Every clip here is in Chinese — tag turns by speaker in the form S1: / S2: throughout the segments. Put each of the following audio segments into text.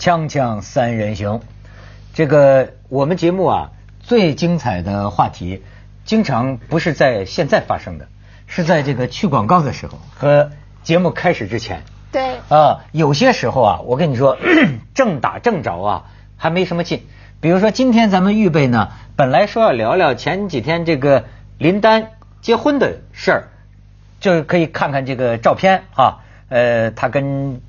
S1: 锵锵三人行，这个我们节目啊最精彩的话题，经常不是在现在发生的，是在这个去广告的时候和节目开始之前。
S2: 对
S1: 啊，有些时候啊，我跟你说，正打正着啊，还没什么劲。比如说今天咱们预备呢，本来说要聊聊前几天这个林丹结婚的事儿，就是可以看看这个照片啊，呃，他跟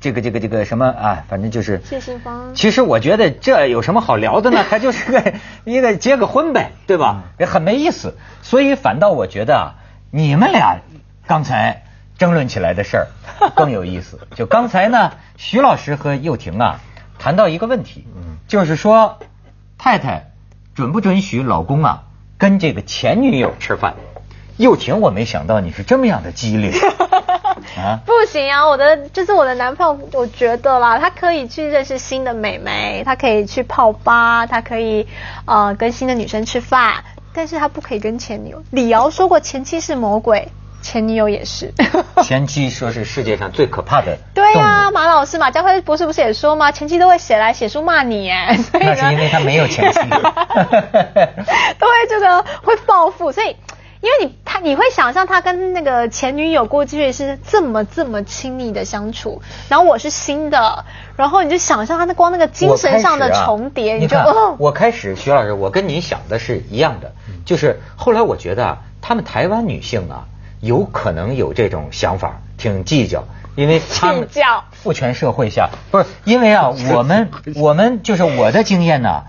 S1: 这个这个这个什么啊，反正就是
S2: 谢杏芳
S1: 其实我觉得这有什么好聊的呢？他就是个一个结个婚呗，对吧？也很没意思。所以反倒我觉得啊，你们俩刚才争论起来的事儿更有意思。就刚才呢，徐老师和幼婷啊谈到一个问题，就是说太太准不准许老公啊跟这个前女友吃饭？幼婷，我没想到你是这么样的机灵 啊！
S2: 不行啊，我的就是我的男朋友，我觉得啦，他可以去认识新的美眉，他可以去泡吧，他可以呃跟新的女生吃饭，但是他不可以跟前女友。李瑶说过前妻是魔鬼，前女友也是。
S1: 前妻说是世界上最可怕的
S2: 对呀、马老师马家辉博士不是也说吗？前妻都会写来写书骂你耶，所以
S1: 那是因为他没有前妻
S2: 都会这个会报复，所以因为你他你会想象他跟那个前女友过去是这么这么亲密的相处，然后我是新的，然后你就想象他那光那个精神上的重叠，就
S1: 你就
S2: 哦，
S1: 我开始，徐老师，我跟你想的是一样的，就是后来我觉得啊，他们台湾女性啊，有可能有这种想法，挺计较，因为他们
S2: 计较。
S1: 父权社会下不是因为啊，我们我们就是我的经验呢，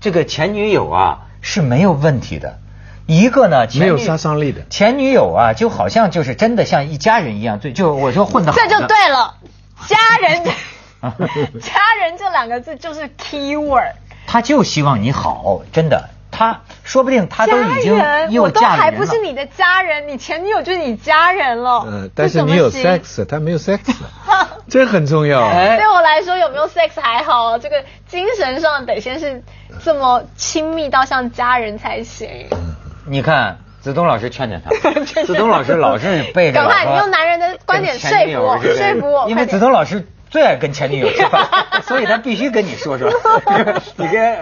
S1: 这个前女友啊是没有问题的。一个呢，前
S3: 没有杀伤力的
S1: 前女友啊，就好像就是真的像一家人一样，对，就我说混得好的，
S2: 这就对了，家人，家人这两个字就是 key word。
S1: 他就希望你好，真的，他说不定他都已经
S2: 家人，
S1: 又
S2: 我都
S1: 嫁人了
S2: 还不是你的家人，你前女友就是你家人了。
S3: 呃，但是你有 sex，他没有 sex，这很重要。
S1: 哎
S2: 对我来说，有没有 sex 还好，这个精神上得先是这么亲密到像家人才行。
S1: 你看，子东老师 劝劝他，子东老师老是背着
S2: 赶快，你用男人的观点
S1: 跟
S2: 说服我，说服我。
S1: 因为子东老师最爱跟前女友吃饭，所以他必须跟你说说。你跟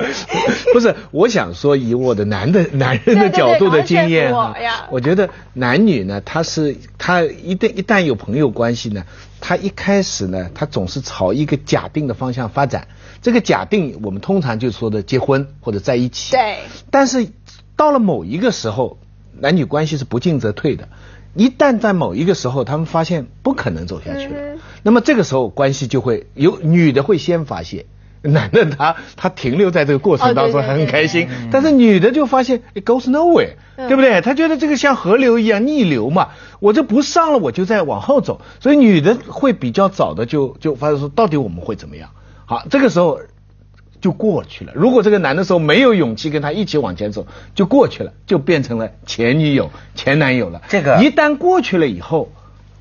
S3: 不是，我想说，以我的男的男人的角度的经验
S2: 我
S3: 觉得男女呢，他是他一旦一旦有朋友关系呢，他一开始呢，他总是朝一个假定的方向发展。这个假定，我们通常就说的结婚或者在一起。
S2: 对。
S3: 但是到了某一个时候，男女关系是不进则退的。一旦在某一个时候，他们发现不可能走下去了，
S2: 嗯
S3: 那么这个时候关系就会有女的会先发泄，男的他他停留在这个过程当中还很开心，
S1: 对
S3: 但是女的就发现 it goes nowhere，、
S2: 嗯。
S3: 对不对？她觉得这个像河流一样逆流嘛，我这不上了，我就在往后走，所以女的会比较早的就就发现说，到底我们会怎么样？好，这个时候就过去了。如果这个男的时候没有勇气跟他一起往前走，就过去了，就变成了前女友、前男友了。
S1: 这个
S3: 一旦过去了以后，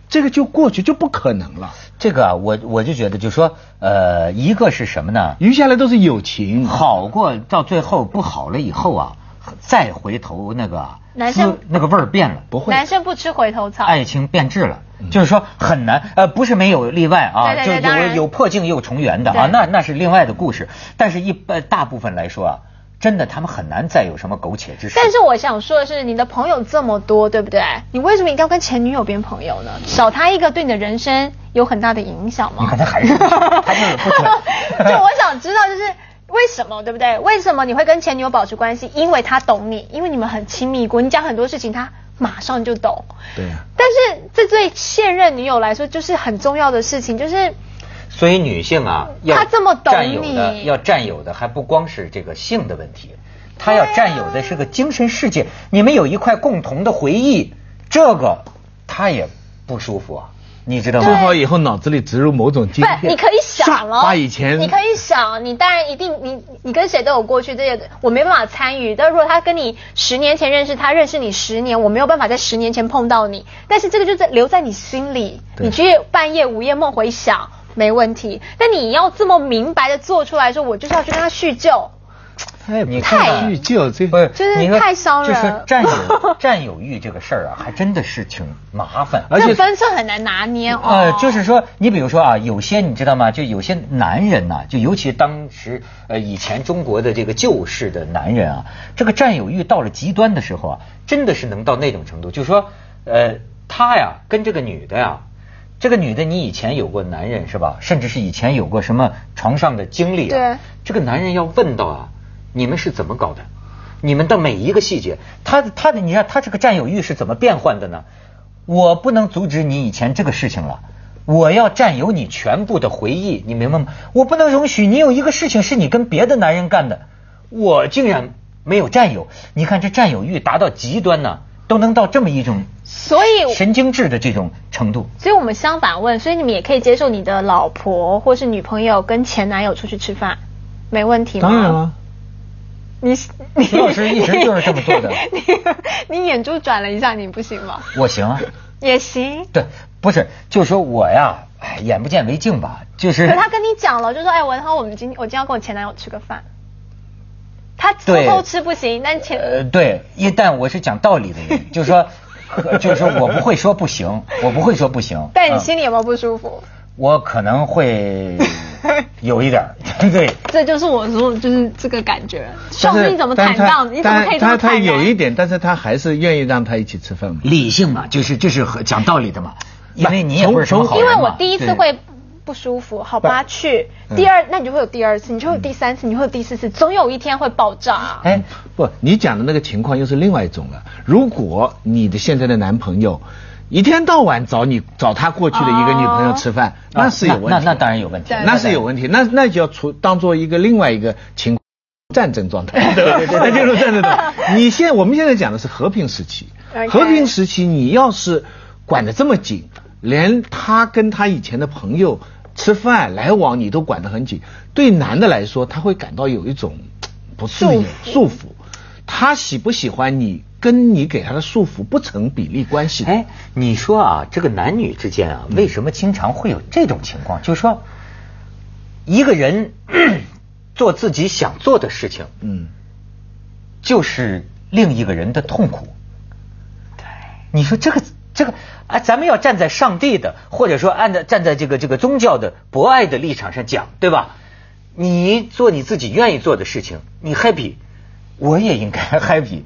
S3: 这个就过去就不可能了，
S1: 这个啊，我我就觉得，就说呃，一个是什么呢？
S3: 余下来都是友情。
S1: 好过到最后不好了以后啊，再回头那个啊
S2: 男生
S1: 那个味儿变了，
S3: 不会
S2: 男生不吃回头草。
S1: 爱情变质了，就是说很难，呃，不是没有例外啊，
S2: 对对对
S1: 就有有破镜又重圆的啊，那那是另外的故事。但是一般大部分来说啊，真的他们很难再有什么苟且之事。
S2: 但是我想说的是，你的朋友这么多，对不对？你为什么一定要跟前女友变朋友呢？少他一个，对你的人生有很大的影响吗？
S1: 你看他还是不准他就是不 准
S2: 就我想知道，就是为什么，对不对？为什么你会跟前女友保持关系？因为她懂你，因为你们很亲密过，你讲很多事情，她马上就懂。
S3: 对啊
S2: 但是这对现任女友来说，就是很重要的事情，就是
S1: 所以女性啊，要
S2: 她这么懂
S1: 占有的
S2: 你
S1: 要占有的还不光是这个性的问题，她要占有的是个精神世界。你们有一块共同的回忆，这个她也不舒服啊，你知道吗？
S3: 最好以后脑子里植入某种晶
S2: 不是，
S3: 片，
S2: 你可以想了。
S3: 唰把以前
S2: 你可以想，你当然一定，你你跟谁都有过去，这些我没办法参与。但如果他跟你十年前认识，他认识你十年，我没有办法在十年前碰到你。但是这个就在留在你心里，你去半夜午夜梦回想没问题。但你要这么明白的做出来说，我就是要去跟他叙旧。
S1: 你
S2: 太
S3: 叙旧这
S1: 不是，
S2: 就是
S1: 你
S2: 太伤人
S1: 就是占有 占有欲这个事儿啊，还真的是挺麻烦。
S3: 而且
S2: 分寸很难拿捏哦。
S1: 呃，就是说，你比如说啊，有些你知道吗？就有些男人呐、就尤其当时呃以前中国的这个旧式的男人啊，这个占有欲到了极端的时候啊，真的是能到那种程度，就是说，呃，他呀跟这个女的呀，这个女的你以前有过男人是吧？甚至是以前有过什么床上的经历啊？
S2: 对
S1: 这个男人要问到啊，你们是怎么搞的？你们的每一个细节，他的他的，你看他这个占有欲是怎么变换的呢？我不能阻止你以前这个事情了，我要占有你全部的回忆，你明白吗？我不能容许你有一个事情是你跟别的男人干的，我竟然没有占有。你看这占有欲达到极端呢，都能到这么一种
S2: 所以
S1: 神经质的这种程度。
S2: 所以我们相反问，所以你们也可以接受你的老婆或是女朋友跟前男友出去吃饭，没问题吗？
S3: 当然了。
S2: 你你
S1: 徐老师一直就是这么做的
S2: 你 你眼珠转了一下，你不行吗？
S1: 我行啊，
S2: 也行。
S1: 对，不是，就是说我呀，哎，眼不见为净吧，就是。
S2: 可他跟你讲了，就说哎，文涛，我们今我今天要跟我前男友吃个饭。他偷偷吃不行，但前
S1: 呃，对，一旦我是讲道理的人，就是说，呃就是说我不会说不行，我不会说不行。
S2: 但你
S1: 嗯
S2: 心里有没有不舒服？
S1: 我可能会有一点儿，对，
S2: 这就是我说，就是这个感觉。
S3: 但是
S2: 兄弟怎么
S3: 但他
S2: 坦荡？你怎么可以这
S3: 他他？有一点，但是他还是愿意让他一起吃饭嘛。
S1: 理性嘛，就是就是和讲道理的嘛，因为你也
S3: 从
S1: 不是什么
S3: 从
S2: 因
S1: 好人嘛
S2: 为我第一次会不舒服，好吧，去
S3: 嗯
S2: 第二，那你就会有第二次，你就会有第三次，你会有第四次，总有一天会爆炸。
S1: 哎，
S3: 不，你讲的那个情况又是另外一种了。如果你的现在的男朋友一天到晚找你找他过去的一个女朋友吃饭，那是有问题
S1: 那那当然有问题。
S3: 那是有问题，那那就要出当做一个另外一个情况。战争状态，对对对，那就是战争状态。你现我们现在讲的是和平时期。和平时期你要是管得这么紧，连他跟他以前的朋友吃饭来往你都管得很紧，对男的来说他会感到有一种不自由束缚，他喜不喜欢你跟你给他的束缚不成比例关系的。
S1: 哎，你说啊，这个男女之间啊，为什么经常会有这种情况？就是说，一个人 做自己想做的事情，
S3: 嗯，
S1: 就是另一个人的痛苦。对，你说这个这个啊，咱们要站在上帝的，或者说按照站在这个这个宗教的博爱的立场上讲，对吧？你做你自己愿意做的事情，你 happy，我也应该 happy。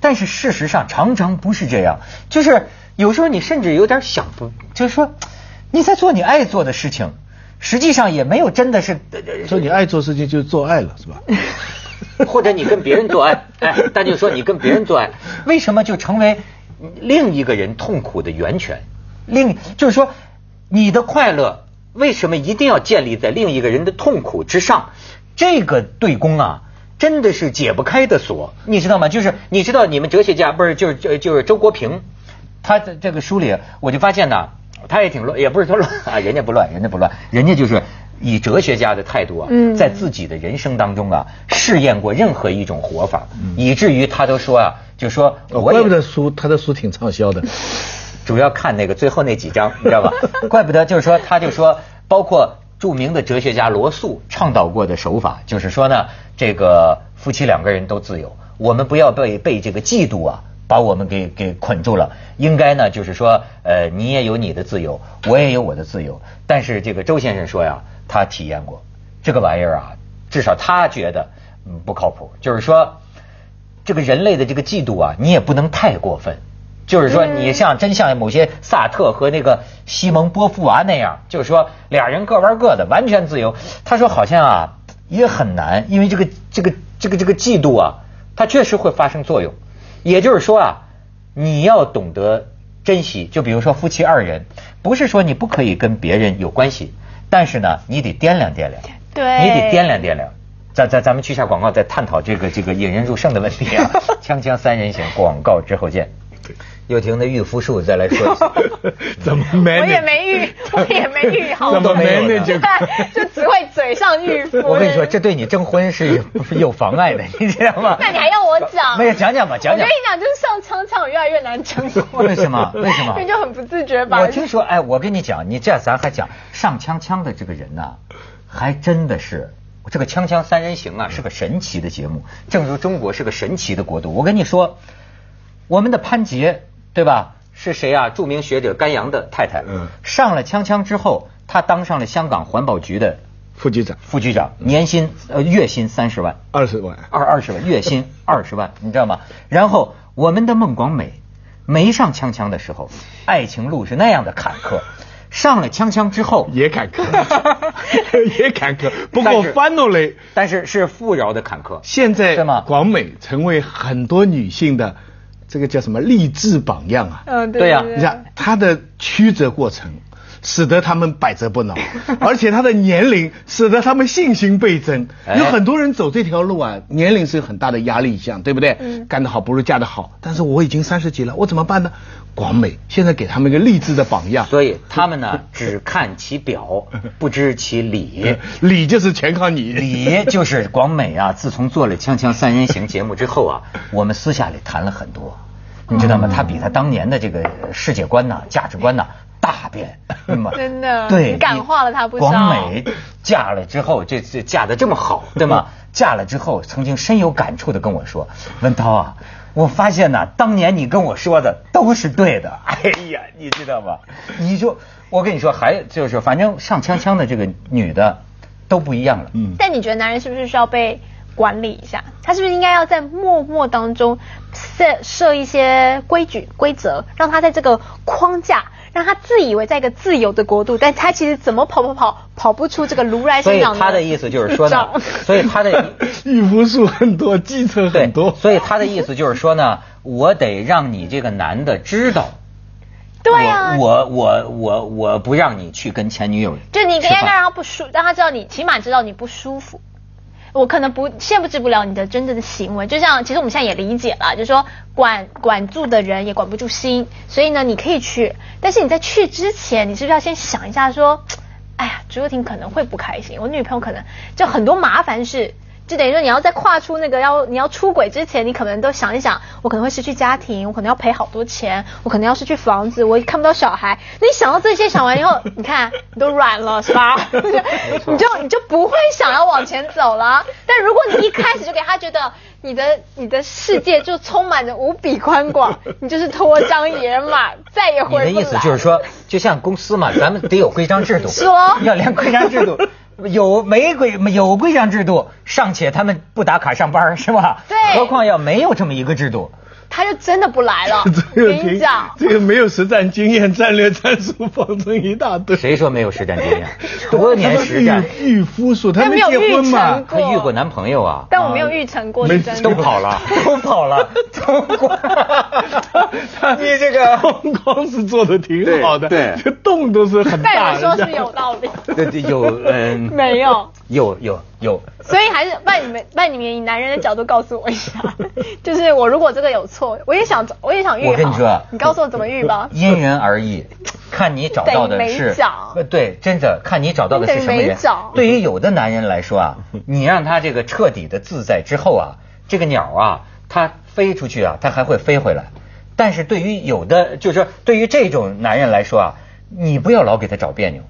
S1: 但是事实上常常不是这样，就是有时候你甚至有点想不，就是说你在做你爱做的事情，实际上也没有真的是。呃
S3: 说你爱做事情就是做爱了，是吧？
S1: 或者你跟别人做爱，哎，但就说你跟别人做爱，为什么就成为另一个人痛苦的源泉？另就是说，你的快乐为什么一定要建立在另一个人的痛苦之上？这个对攻啊，真的是解不开的锁，你知道吗？就是你知道你们哲学家不是就是就就是周国平，他的这个书里我就发现呢，他也挺乱，也不是他乱啊，人家不乱，人家不乱，人家就是以哲学家的态度啊，
S2: 嗯
S1: 在自己的人生当中啊，试验过任何一种活法，以至于他都说啊，就说
S3: 哦
S1: 我也
S3: 怪不得书他的书挺畅销的。
S1: 主要看那个最后那几章，你知道吧？怪不得就是说，他就说，包括著名的哲学家罗素倡导过的手法，就是说呢，这个夫妻两个人都自由，我们不要被被这个嫉妒啊。把我们给给捆住了，应该呢，就是说，呃，你也有你的自由，我也有我的自由。但是这个周先生说呀，他体验过这个玩意儿啊，至少他觉得嗯不靠谱。就是说，这个人类的这个嫉妒啊，你也不能太过分。就是说，你像真像某些萨特和那个西蒙波伏娃那样，就是说俩人各玩各的，完全自由。他说好像啊也很难，因为这个这个这个这个嫉妒啊，它确实会发生作用。也就是说啊，你要懂得珍惜。就比如说夫妻二人，不是说你不可以跟别人有关系，但是呢，你得掂量掂量，
S2: 对
S1: 你得掂量掂量。咱咱咱们去下广告，再探讨这个这个引人入胜的问题啊！锵锵三人行，广告之后见。又听那御夫术，再来说一下。
S3: 怎么 manage？
S2: 我也没遇，我也没遇好
S3: 怎么
S2: 多
S3: ，manage？
S2: 就只会嘴上御夫。
S1: 我跟你说，这对你征婚是有有妨碍的，你知道吗？
S2: 那你还要我讲？
S1: 没有讲讲吧，讲讲
S2: 我跟你。讲，就是上枪枪越来越难征婚。
S1: 为什么为什么
S2: 因为就很不自觉吧。
S1: 我听说，哎，我跟你讲，你这样咱还讲上锵锵的这个人呢、还真的是，这个《锵锵三人行》啊是个神奇的节目，正如中国是个神奇的国度。我跟你说，我们的潘杰对吧？是谁啊？著名学者甘阳的太太。
S3: 嗯
S1: 上了锵锵之后，她当上了香港环保局的
S3: 副局长
S1: 副局长，年薪呃月薪三十万。
S3: 二十万，
S1: 二二十万，月薪 二十万，你知道吗？然后我们的孟广美没上锵锵的时候，爱情路是那样的坎坷，上了锵锵之后
S3: 也坎坷，也坎坷。不过 finally，，
S1: 但是是富饶的坎坷。
S3: 现在
S1: 是吗
S3: 广美成为很多女性的这个叫什么励志榜样啊！
S2: 嗯，
S1: 对呀
S3: 你看他的曲折过程，使得他们百折不挠，而且他的年龄使得他们信心倍增。
S1: 哎
S3: 有很多人走这条路啊，年龄是有很大的压力项，对不对？
S2: 嗯
S3: 干得好不如嫁得好，但是我已经三十几了，我怎么办呢？广美现在给他们一个励志的榜样，
S1: 所以他们呢，只看其表，不知其里。
S3: 里就是全靠你。
S1: 理就是广美啊，自从做了《锵锵三人行》节目之后啊，我们私下里谈了很多，你知道吗？他比他当年的这个世界观呐、价值观呐大变，
S2: 真的
S1: 对，
S2: 感化了他不少
S1: 广美嫁了之后，这这嫁的这么好，对吗？嫁了之后，曾经深有感触的跟我说：“文涛啊，我发现呐、当年你跟我说的都是对的。”哎呀，你知道吗？你就我跟你说，还就是反正上锵锵的这个女的都不一样了。
S3: 嗯，
S2: 但你觉得男人是不是需要被管理一下？他是不是应该要在默默当中设设一些规矩规则，让他在这个框架，让他自以为在一个自由的国度，但他其实怎么跑跑跑跑不出这个如来
S1: 所以他的意思就是说呢，所以他的
S3: 御夫术很多，计策很多，，
S1: 所以他的意思就是说呢，我得让你这个男的知道，
S2: 对啊，
S1: 我我我我我不让你去跟前女友
S2: 就你应该让他不舒，让他知道你起码知道你不舒服。我可能不限制不了你的真正的行为，就像其实我们现在也理解了，就是说管管住的人也管不住心，所以呢你可以去，但是你在去之前，你是不是要先想一下说，哎呀，朱若婷可能会不开心，我女朋友可能就很多麻烦事。就等于说，你要在跨出那个要你要出轨之前，你可能都想一想，我可能会失去家庭，我可能要赔好多钱，我可能要失去房子，我也看不到小孩。那你想到这些，想完以后，你看你都软了是吧？你就你就不会想要往前走了。但如果你一开始就给他觉得你的你的世界就充满着无比宽广，你就是脱缰野马，再也
S1: 你的
S2: 回不来。
S1: 意思就是说，就像公司嘛，咱们得有规章制度。
S2: 说
S1: 要连规章制度有没规有规章制度，尚且他们不打卡上班是吧？
S2: 对
S1: 何况要没有这么一个制度，
S2: 他就真的不来了。我
S3: 这个
S2: 跟你讲，
S3: 这个没有实战经验，战略战术方针一大堆。
S1: 谁说没有实战经验？多年实战，
S3: 御御夫术，他
S2: 他没有
S3: 没结婚嘛
S2: 成？
S1: 他遇过男朋友啊，
S2: 但我没有预成过。
S1: 都跑了，都跑了，都过。你这个
S3: 光光是做的挺好的，
S1: 对对
S3: 这洞都是很
S2: 但
S3: 大的。
S2: 有说是有道理，
S1: 对对有嗯
S2: 没有。
S1: 有有有，
S2: 所以还是拜你们拜你们以男人的角度告诉我一下，就是我如果这个有错，我也想我也想遇。
S1: 我跟你说
S2: 你告诉我怎么遇吧。
S1: 因人而异，看你找到的是
S2: 没
S1: 对，真的看你找到的是什么人。对于有的男人来说啊，你让他这个彻底的自在之后啊，这个鸟啊，它飞出去啊，它还会飞回来。但是对于有的，就是说对于这种男人来说啊，你不要老给他找别扭。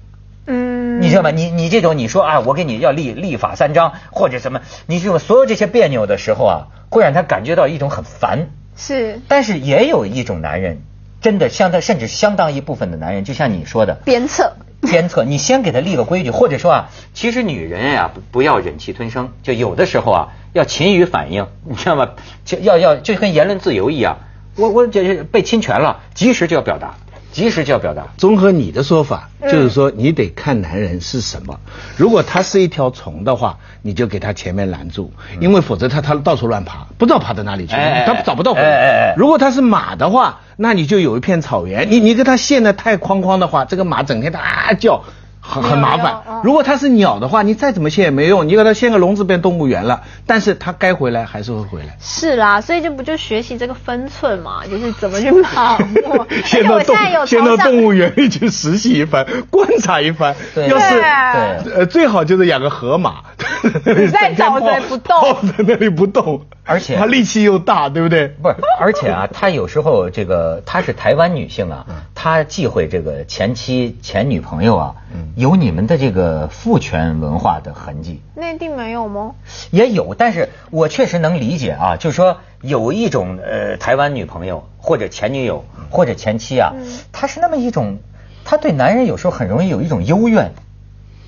S2: 嗯，
S1: 你知道吧？你你这种你说啊，我给你要立立法三章或者什么，你这种所有这些别扭的时候啊，会让他感觉到一种很烦。
S2: 是
S1: 但是也有一种男人，真的相当甚至相当一部分的男人，就像你说的，
S2: 鞭策。
S1: 鞭策你先给他立个规矩，或者说啊，其实女人呀、不不要忍气吞声，就有的时候啊要勤于反应，你知道吗？就要要就跟言论自由一样，我我这是被侵权了，及时就要表达，及时就要表达。
S3: 综合你的说法，
S2: 嗯
S3: 就是说你得看男人是什么。如果他是一条虫的话，你就给他前面拦住，因为否则他他到处乱爬，不知道爬到哪里去，
S1: 哎哎哎
S3: 他找不到回
S1: 哎哎哎
S3: 来。如果他是马的话，那你就有一片草原，你你给他限的太框框的话，这个马整天它啊叫。很很麻烦
S2: 嗯。
S3: 如果它是鸟的话，你再怎么限也没用，你给它限个笼子变动物园了，但是它该回来还是会回来。
S2: 是啦，所以这不就学习这个分寸嘛，就是怎么去把握。而
S3: 先到动物园里去实习一番，观察一番。
S1: 对
S3: 要是
S1: 对
S3: 呃最好就是养个河马，
S2: 你在沼泽不动
S3: 泡在那里不动，
S1: 而且
S3: 它力气又大，对不对？
S1: 不是，而且啊，她有时候这个她是台湾女性啊，她忌讳这个前妻、前女朋友啊，有你们的这个父权文化的痕迹。
S2: 内地没有吗？
S1: 也有，但是我确实能理解啊，就是说有一种呃台湾女朋友或者前女友或者前妻啊，她是那么一种，她对男人有时候很容易有一种幽怨。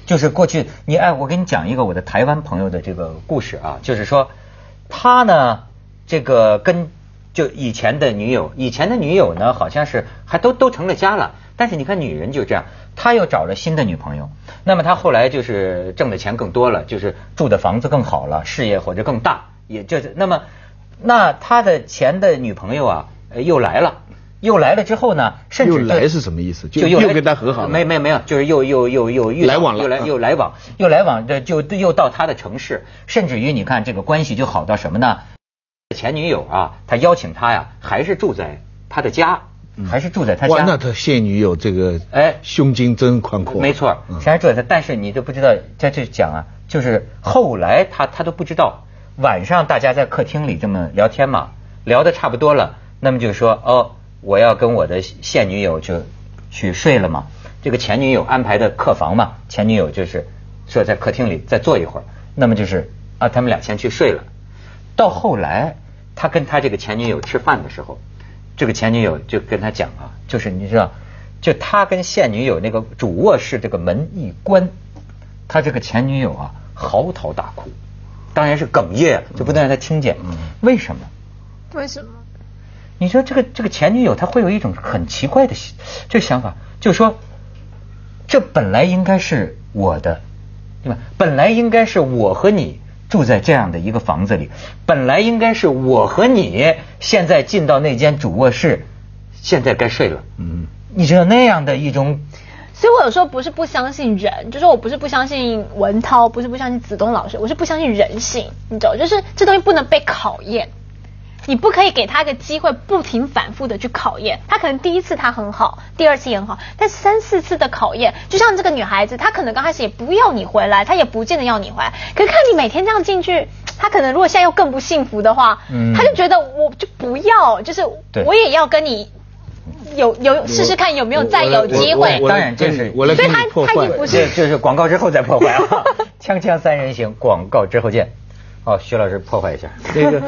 S1: 就是过去你哎，我给你讲一个我的台湾朋友的这个故事啊，就是说他呢这个跟。就以前的女友，以前的女友呢，好像是还都都成了家了。但是你看女人就这样，他又找了新的女朋友。那么他后来就是挣的钱更多了，就是住的房子更好了，事业或者更大，也就是那么那他的前的女朋友啊，又来了，又来了之后呢，甚至
S3: 又来是什么意思？就又跟他和好了？
S1: 没没没有，就是又又又又
S3: 来往了，
S1: 又来又来往，又来往，这就又到他的城市，甚至于你看这个关系就好到什么呢？前女友啊，他邀请他呀，还是住在他的家，还是住在他家。
S3: 那他现女友这个哎，胸襟真宽阔。
S1: 没错，谁还是住在他，但是你都不知道在这讲啊，就是后来他他都不知道，晚上大家在客厅里这么聊天嘛，聊的差不多了，那么就说哦，我要跟我的现女友就去睡了嘛。这个前女友安排的客房嘛，前女友就是说在客厅里再坐一会儿，那么就是啊，他们俩先去睡了。到后来，他跟他这个前女友吃饭的时候，这个前女友就跟他讲啊，就是你知道，就他跟现女友那个主卧室这个门一关，他这个前女友啊嚎啕大哭，当然是哽咽，就不能让他听见。嗯为什么？
S2: 为什么？
S1: 你说这个这个前女友，她会有一种很奇怪的这个想法，就是说，这本来应该是我的，对吧？本来应该是我和你。住在这样的一个房子里，本来应该是我和你现在进到那间主卧室，现在该睡了。嗯，你知道那样的一种，
S2: 所以我有时候不是不相信人，就是我不是不相信文涛，不是不相信子东老师，我是不相信人性。你知道，就是这东西不能被考验。你不可以给他个机会，不停反复的去考验他。可能第一次他很好，第二次也很好，但三四次的考验，就像这个女孩子，她可能刚开始也不要你回来，她也不见得要你回来。可是看你每天这样进去，她可能如果现在又更不幸福的话，嗯，她就觉得我就不要，就是我也要跟你有有试试看有没有再有机会。
S1: 当然这是，
S3: 所以
S2: 他他已经不是，
S1: 就是广告之后再破坏啊！锵锵三人行，广告之后见。哦，徐老师破坏一下。
S3: 那个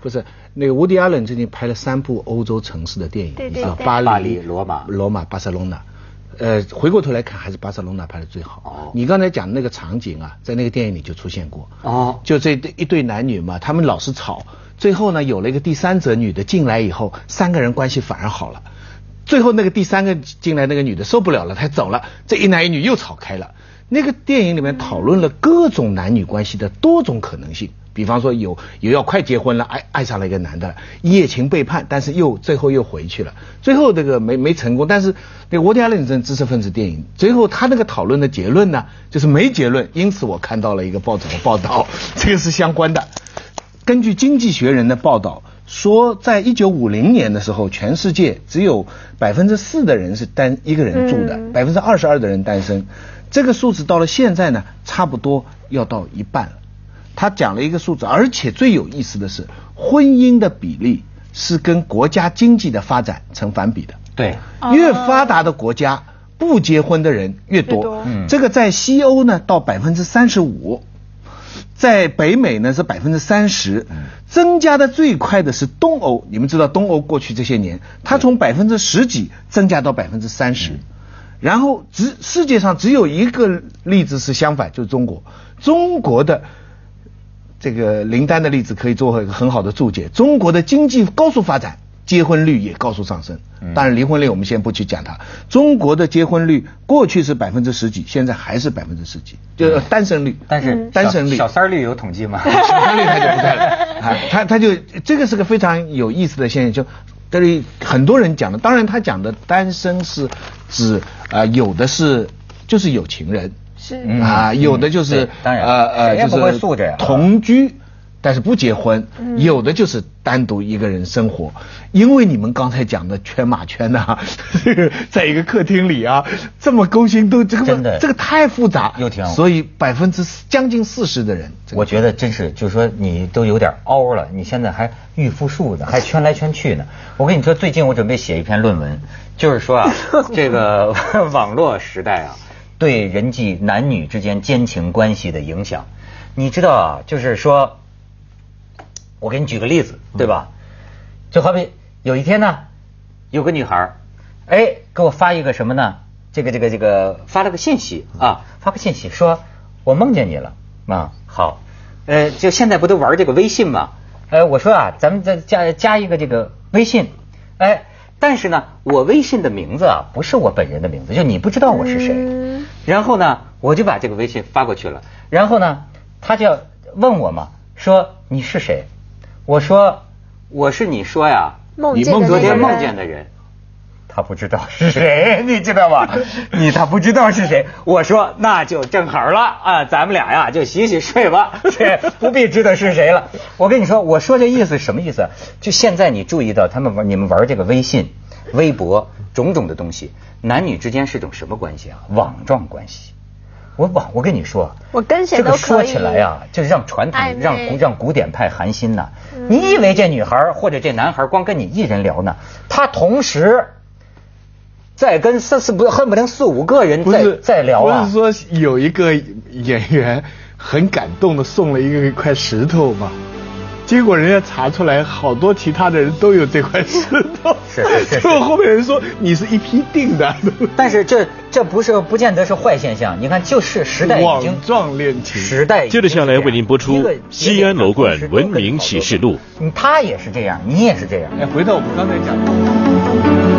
S3: 不是那个，伍迪·艾伦最近拍了三部欧洲城市的电影，
S2: 对对对，
S3: 巴
S1: 黎、罗马、
S3: 罗马、巴塞隆纳。呃，回过头来看，还是巴塞隆纳拍的最好。哦。你刚才讲的那个场景啊，在那个电影里就出现过。哦。就这一对男女嘛，他们老是吵，最后呢，有了一个第三者女的进来以后，三个人关系反而好了。最后那个第三个进来那个女的受不了了，她走了，这一男一女又吵开了。那个电影里面讨论了各种男女关系的多种可能性，比方说有有要快结婚了，爱爱上了一个男的，一夜情背叛，但是又最后又回去了，最后这个没没成功。但是那个沃迪亚伦这知识分子电影，最后他那个讨论的结论呢，就是没结论。因此我看到了一个报纸的报道，这个是相关的。根据《经济学人》的报道说，在一九五零年的时候，全世界只有百分之四的人是单一个人住的，百分之二十二的人单身。这个数字到了现在呢，差不多要到一半了。他讲了一个数字，而且最有意思的是，婚姻的比例是跟国家经济的发展成反比的。
S1: 对，
S3: 越发达的国家不结婚的人越多。嗯，这个在西欧呢到百分之三十五，在北美呢是百分之三十。增加的最快的是东欧。你们知道东欧过去这些年，它从百分之十几增加到百分之三十。然后，只世界上只有一个例子是相反，就是中国。中国的这个林丹的例子可以做一个很好的注解。中国的经济高速发展，结婚率也高速上升。当然，离婚率我们先不去讲它。中国的结婚率过去是百分之十几，现在还是百分之十几，就是单身率。
S1: 但是
S3: 单身率，
S1: 小三率有统计吗？
S3: 小三率他就不在了。啊，他他就这个是个非常有意思的现象，就。这里很多人讲的，当然他讲的单身是指啊，有的是就是有情人，
S2: 是。
S3: 啊，有的就是
S1: 当然。呃呃
S3: 就是同居。但是不结婚，有的就是单独一个人生活。因为你们刚才讲的圈马圈呐、这 个在一个客厅里啊，这么勾心斗这
S1: 真的
S3: 个这个太复杂，
S1: 又挺
S3: 所以百分之将近四十的人，这个
S1: 我觉得真是，就是说你都有点凹了，你现在还预复数呢，还圈来圈去呢。我跟你说，最近我准备写一篇论文，就是说啊，这个 网络时代啊，对人际男女之间奸情关系的影响。你知道啊，就是说，我给你举个例子，对吧？就好比有一天呢，有个女孩儿，哎，给我发一个什么呢？这个这个这个发了个信息啊，发个信息说，我梦见你了啊，好，呃，就现在不都玩这个微信吗？呃，我说啊，咱们再加加一个这个微信，哎，但是呢，我微信的名字啊，不是我本人的名字，就你不知道我是谁。
S2: 嗯
S1: 然后呢，我就把这个微信发过去了。然后呢，他就要问我嘛，说你是谁？我说我是你说呀，
S2: 梦
S3: 你梦
S2: 见的人
S1: 昨天梦见的人。他不知道是谁，你知道吗？你他不知道是谁，我说那就正好了啊，咱们俩呀就洗洗睡吧，这不必知道是谁了。我跟你说，我说这意思什么意思？就现在你注意到他们玩你们玩这个微信、微博种种的东西，男女之间是种什么关系啊？网状关系。我我，我跟你说，
S2: 我跟谁
S1: 这个
S2: 都可以
S1: 说起来呀、就是让传统让古让古典派寒心呐、
S2: 嗯
S1: 你以为这女孩或者这男孩光跟你一人聊呢？他同时在跟四四不恨不得四五个人在在聊啊
S3: 不。是说有一个演员很感动的送了一个一块石头嘛，结果人家查出来好多其他的人都有这块石头，
S1: 是是是是。
S3: 结果 后面人说你是一批定的，
S1: 但是这这不是不见得是坏现象，你看就是时代已经
S3: 网状恋情。
S1: 时代
S4: 接着下来为您播出西安楼冠文明启示录。
S1: 嗯他也是这样，你也是这样。
S3: 哎，回到我们刚才讲的。